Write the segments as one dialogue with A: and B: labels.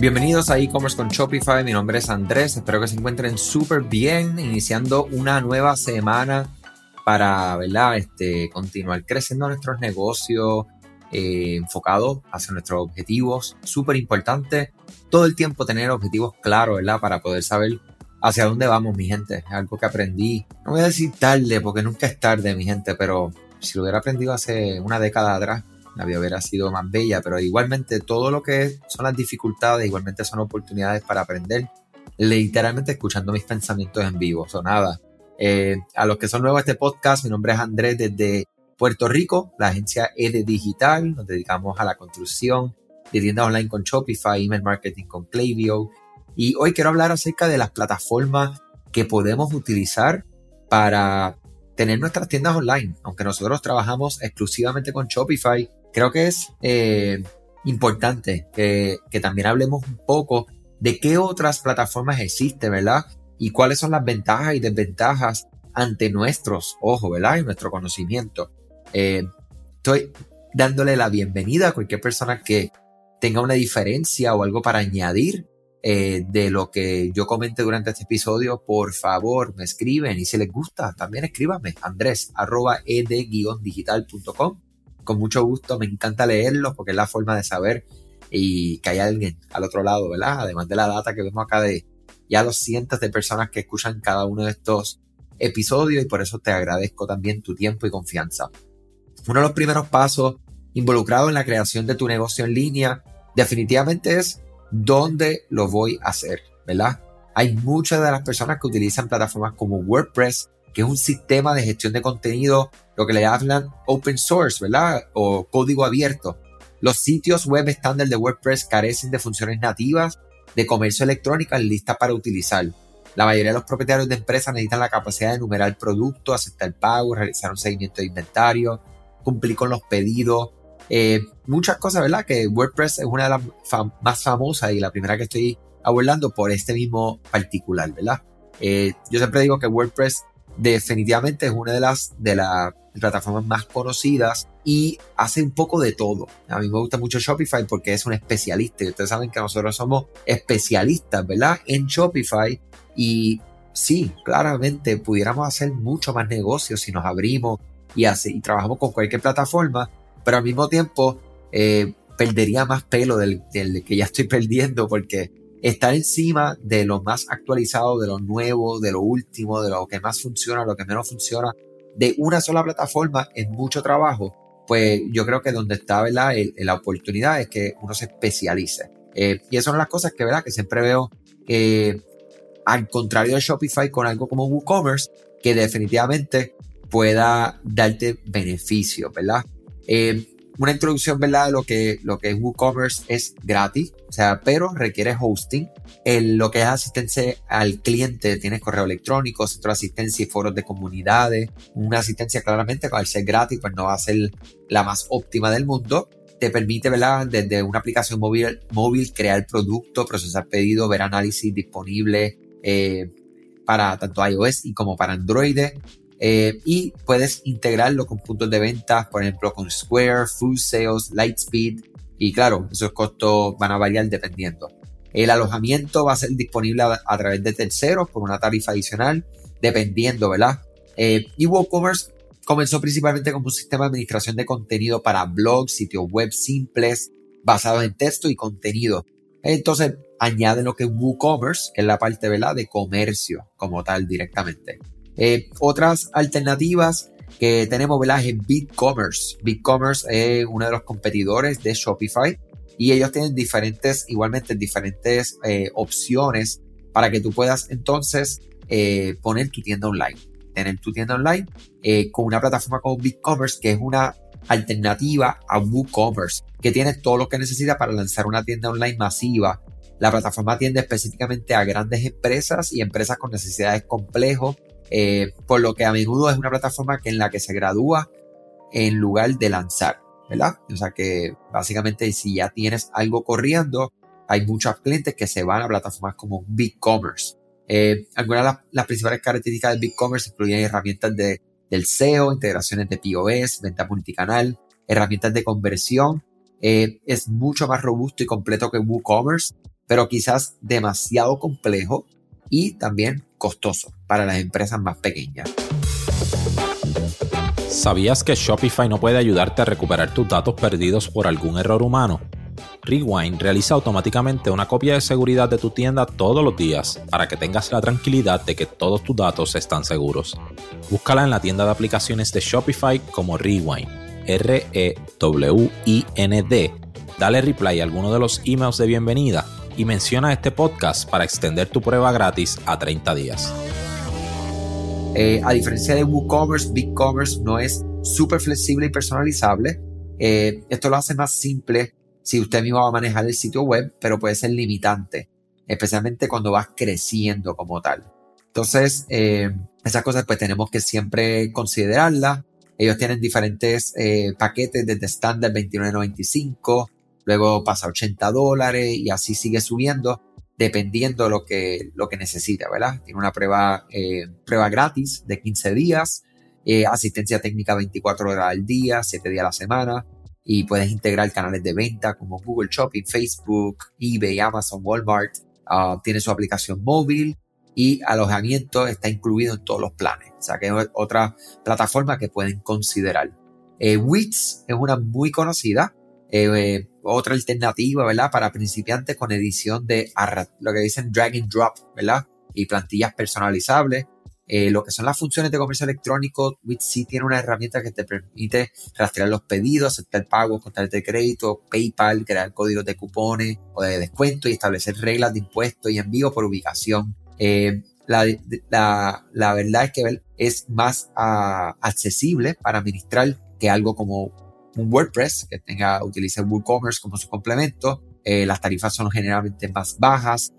A: Bienvenidos a e-commerce con Shopify, mi nombre es Andrés, espero que se encuentren súper bien, iniciando una nueva semana para ¿verdad? Este, continuar creciendo nuestros negocios, eh, enfocados hacia nuestros objetivos, súper importante todo el tiempo tener objetivos claros, ¿verdad? Para poder saber hacia dónde vamos, mi gente, es algo que aprendí, no voy a decir tarde, porque nunca es tarde, mi gente, pero si lo hubiera aprendido hace una década atrás, la vida hubiera sido más bella, pero igualmente todo lo que son las dificultades, igualmente son oportunidades para aprender, literalmente escuchando mis pensamientos en vivo, o nada. Eh, a los que son nuevos a este podcast, mi nombre es Andrés desde Puerto Rico, la agencia ED Digital, nos dedicamos a la construcción de tiendas online con Shopify, email marketing con Klaviyo, y hoy quiero hablar acerca de las plataformas que podemos utilizar para tener nuestras tiendas online. Aunque nosotros trabajamos exclusivamente con Shopify, creo que es eh, importante que, también hablemos un poco de qué otras plataformas existen, ¿verdad? Y cuáles son las ventajas y desventajas ante nuestros ojos, ¿verdad? Y nuestro conocimiento. Eh, estoy dándole la bienvenida a cualquier persona que tenga una diferencia o algo para añadir eh, de lo que yo comente durante este episodio, por favor me escriben y si les gusta, también escríbanme, andrés arroba ed-digital.com con mucho gusto, me encanta leerlos porque es la forma de saber y que hay alguien al otro lado, ¿verdad? Además de la data que vemos acá de ya los cientos de personas que escuchan cada uno de estos episodios y por eso te agradezco también tu tiempo y confianza. Uno de los primeros pasos involucrados en la creación de tu negocio en línea definitivamente es dónde lo voy a hacer, ¿verdad? Hay muchas de las personas que utilizan plataformas como WordPress, que es un sistema de gestión de contenido lo que le hablan open source, ¿verdad? O código abierto. Los sitios web estándar de WordPress carecen de funciones nativas de comercio electrónico listas para utilizar. La mayoría de los propietarios de empresas necesitan la capacidad de enumerar productos, aceptar pagos, realizar un seguimiento de inventario, cumplir con los pedidos, eh, muchas cosas, ¿verdad? Que WordPress es una de las más famosas y la primera que estoy abordando por este mismo particular, ¿verdad? Eh, yo siempre digo que WordPress definitivamente es una de las, de las plataformas más conocidas y hace un poco de todo. A mí me gusta mucho Shopify porque es un especialista. Y ustedes saben que nosotros somos especialistas, ¿verdad? En Shopify y sí, claramente pudiéramos hacer mucho más negocios si nos abrimos y, así, y trabajamos con cualquier plataforma, pero al mismo tiempo eh, perdería más pelo del, del que ya estoy perdiendo porque estar encima de lo más actualizado, de lo nuevo, de lo último, de lo que más funciona, lo que menos funciona, de una sola plataforma es mucho trabajo, pues yo creo que donde está ¿verdad? la oportunidad es que uno se especialice. Eh, y esas son las cosas que, ¿verdad? que siempre veo, eh, al contrario de Shopify, con algo como WooCommerce, que definitivamente pueda darte beneficios, ¿verdad? Eh, una introducción, ¿verdad? Lo que, lo que es WooCommerce es gratis, o sea, pero requiere hosting. En lo que es asistencia al cliente, tienes correo electrónico, centro de asistencia y foros de comunidades. Una asistencia claramente, al ser gratis, pues no va a ser la más óptima del mundo. Te permite, ¿verdad? Desde una aplicación móvil, móvil crear producto, procesar pedido, ver análisis disponible eh, para tanto iOS y como para Android. Eh, y puedes integrarlo con puntos de venta, por ejemplo, con Square, Food Sales, Lightspeed. Y claro, esos costos van a variar dependiendo. El alojamiento va a ser disponible a, través de terceros por una tarifa adicional, dependiendo, ¿verdad? Eh, y WooCommerce comenzó principalmente como un sistema de administración de contenido para blogs, sitios web simples, basados en texto y contenido. Entonces, añade lo que es WooCommerce, que es la parte, ¿verdad?, de comercio como tal directamente. Eh, otras alternativas que tenemos, ¿verdad? Es BigCommerce. BigCommerce es uno de los competidores de Shopify y ellos tienen diferentes, igualmente diferentes eh, opciones para que tú puedas entonces eh, poner tu tienda online. Tener tu tienda online con una plataforma como BigCommerce que es una alternativa a WooCommerce, que tiene todo lo que necesita para lanzar una tienda online masiva. La plataforma atiende específicamente a grandes empresas y empresas con necesidades complejas eh, por lo que a menudo es una plataforma que en la que se gradúa en lugar de lanzar, ¿verdad? O sea que básicamente si ya tienes algo corriendo, hay muchos clientes que se van a plataformas como BigCommerce. Eh, algunas de las, principales características de BigCommerce incluyen herramientas de, del SEO, integraciones de POS, venta multicanal, herramientas de conversión. Eh, es mucho más robusto y completo que WooCommerce pero quizás demasiado complejo y también costoso para las empresas más pequeñas.
B: ¿Sabías que Shopify no puede ayudarte a recuperar tus datos perdidos por algún error humano? Rewind realiza automáticamente una copia de seguridad de tu tienda todos los días para que tengas la tranquilidad de que todos tus datos están seguros. Búscala en la tienda de aplicaciones de Shopify como Rewind, R-E-W-I-N-D. Dale reply a alguno de los emails de bienvenida y menciona este podcast para extender tu prueba gratis a 30 días.
A: Eh, a diferencia de WooCommerce, BigCommerce no es súper flexible y personalizable. Eh, esto lo hace más simple si usted mismo va a manejar el sitio web, pero puede ser limitante, especialmente cuando vas creciendo como tal. Entonces, eh, esas cosas pues tenemos que siempre considerarlas. Ellos tienen diferentes eh, paquetes desde estándar 29.95, luego pasa a 80 dólares y así sigue subiendo dependiendo de lo que, lo que necesita, ¿verdad? Tiene una prueba, eh, prueba gratis de 15 días, asistencia técnica 24 horas al día, 7 días a la semana, y puedes integrar canales de venta como Google Shopping, Facebook, eBay, Amazon, Walmart. Ah, tiene su aplicación móvil y alojamiento está incluido en todos los planes. O sea que es otra plataforma que pueden considerar. Eh, Wix es una muy conocida, eh, eh, otra alternativa, ¿verdad? Para principiantes con edición de lo que dicen drag and drop, ¿verdad? Y plantillas personalizables. Eh, lo que son las funciones de comercio electrónico, Wix tiene una herramienta que te permite rastrear los pedidos, aceptar pagos con de crédito, PayPal, crear códigos de cupones o de descuento y establecer reglas de impuestos y envío por ubicación. Eh, la, la, verdad es que es más ah, accesible para administrar que algo como un WordPress que tenga, utilice WooCommerce como su complemento. Eh, las tarifas son generalmente más bajas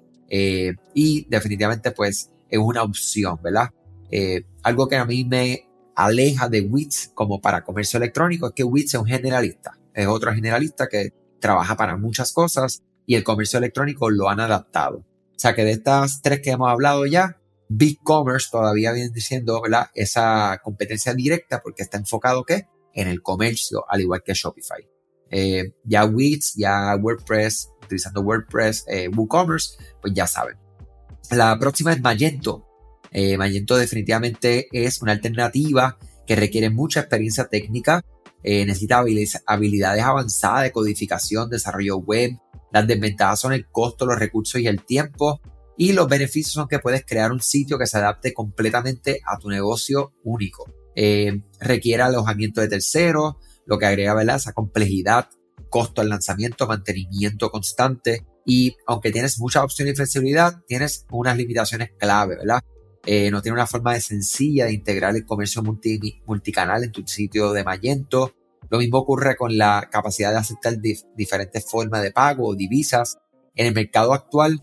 A: y definitivamente pues es una opción, ¿verdad? Eh, algo que a mí me aleja de Wix como para comercio electrónico es que Wix es un generalista, es otro generalista que trabaja para muchas cosas y el comercio electrónico lo han adaptado. O sea que de estas tres que hemos hablado ya, BigCommerce todavía viene diciendo ¿verdad? esa competencia directa porque está enfocado ¿qué? En el comercio, al igual que Shopify. Eh, ya Wix, ya WordPress, utilizando WordPress, eh, WooCommerce, pues ya saben. La próxima es Magento. Eh, Magento definitivamente es una alternativa que requiere mucha experiencia técnica, necesita habilidades avanzadas de codificación, desarrollo web. Las desventajas son el costo, los recursos y el tiempo. Y los beneficios son que puedes crear un sitio que se adapte completamente a tu negocio único. Eh, requiere alojamiento de terceros, lo que agrega ¿verdad? esa complejidad, costo al lanzamiento, mantenimiento constante. Y aunque tienes mucha opción y flexibilidad, tienes unas limitaciones clave, ¿verdad? Eh, no tiene una forma sencilla de integrar el comercio multicanal en tu sitio de Magento. Lo mismo ocurre con la capacidad de aceptar diferentes formas de pago o divisas. En el mercado actual,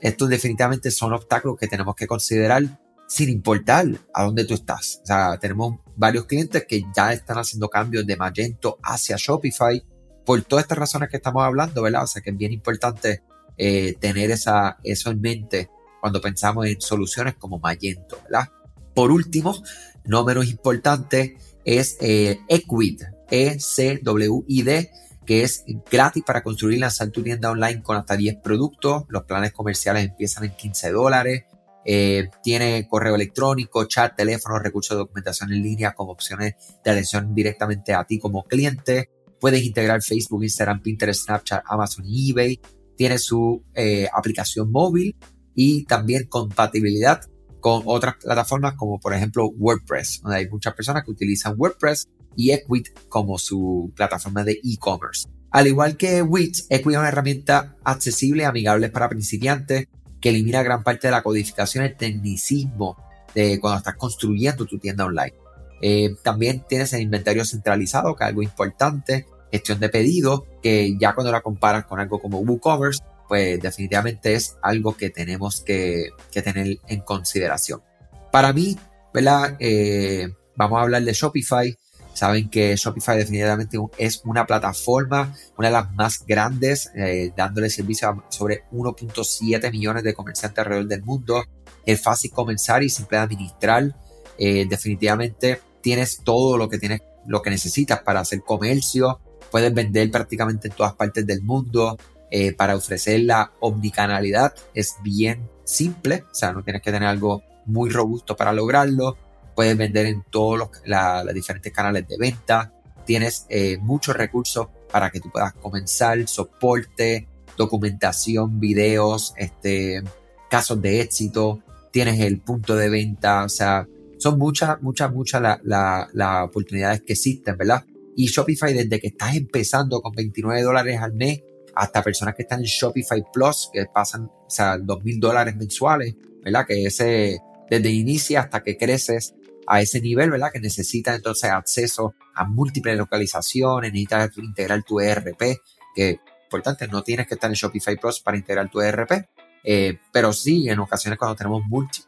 A: estos definitivamente son obstáculos que tenemos que considerar sin importar a dónde tú estás. O sea, tenemos varios clientes que ya están haciendo cambios de Magento hacia Shopify por todas estas razones que estamos hablando, ¿verdad? O sea, que es bien importante eh, tener esa, eso en mente cuando pensamos en soluciones como Magento, ¿verdad? Por último, no menos importante, es eh, Equid, E-C-W-I-D, que es gratis para construir y lanzar tu tienda online con hasta 10 productos. Los planes comerciales empiezan en 15 dólares. Eh, tiene correo electrónico, chat, teléfono, recursos de documentación en línea como opciones de atención directamente a ti como cliente. Puedes integrar Facebook, Instagram, Pinterest, Snapchat, Amazon y eBay. Tiene su eh, aplicación móvil y también compatibilidad con otras plataformas como por ejemplo WordPress, donde hay muchas personas que utilizan WordPress y Equid como su plataforma de e-commerce. Al igual que Wix, Equid es una herramienta accesible y amigable para principiantes que elimina gran parte de la codificación el tecnicismo de cuando estás construyendo tu tienda online. Eh, también tienes el inventario centralizado, que es algo importante, gestión de pedidos, que ya cuando la comparas con algo como WooCommerce, pues definitivamente es algo que tenemos que, tener en consideración. Para mí, ¿verdad? Eh, vamos a hablar de Shopify. Saben que Shopify definitivamente es una plataforma, una de las más grandes, eh, dándole servicio a sobre 1.7 millones de comerciantes alrededor del mundo. Es fácil comenzar y simple administrar. Eh, definitivamente tienes todo lo que tienes, lo que necesitas para hacer comercio. Puedes vender prácticamente en todas partes del mundo. eh, para ofrecer la omnicanalidad es bien simple, o sea, no tienes que tener algo muy robusto para lograrlo. Puedes vender en todos los diferentes canales de venta. Tienes eh, muchos recursos para que tú puedas comenzar, soporte, documentación, videos, este, casos de éxito. Tienes el punto de venta, o sea, son muchas, muchas, muchas las oportunidades que existen, ¿verdad? Y Shopify, desde que estás empezando con 29 dólares al mes, hasta personas que están en Shopify Plus, que pasan, o sea, 2 mil dólares mensuales, ¿verdad? Que ese, desde inicio hasta que creces a ese nivel, ¿verdad? Que necesitas entonces acceso a múltiples localizaciones, necesitas integrar tu ERP, que importante, no tienes que estar en Shopify Plus para integrar tu ERP, eh, pero sí, en ocasiones cuando tenemos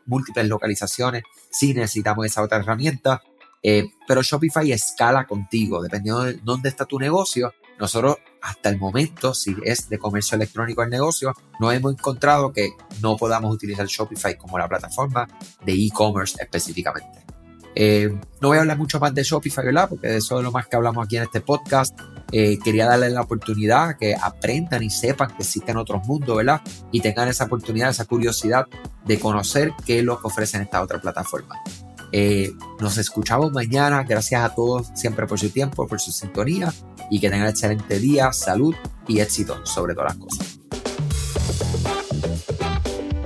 A: múltiples localizaciones, sí necesitamos esa otra herramienta. Eh, pero Shopify escala contigo, dependiendo de dónde está tu negocio. Nosotros hasta el momento, si es de comercio electrónico el negocio, no hemos encontrado que no podamos utilizar Shopify como la plataforma de e-commerce específicamente. Eh, no voy a hablar mucho más de Shopify, ¿verdad? Porque de eso es lo más que hablamos aquí en este podcast. Eh, quería darles la oportunidad que aprendan y sepan que existen otros mundos, ¿verdad? Y tengan esa oportunidad, esa curiosidad de conocer qué es lo que ofrecen esta otra plataforma. Eh, nos escuchamos mañana. Gracias a todos siempre por su tiempo, por su sintonía y que tengan excelente día, salud y éxito sobre todas las cosas.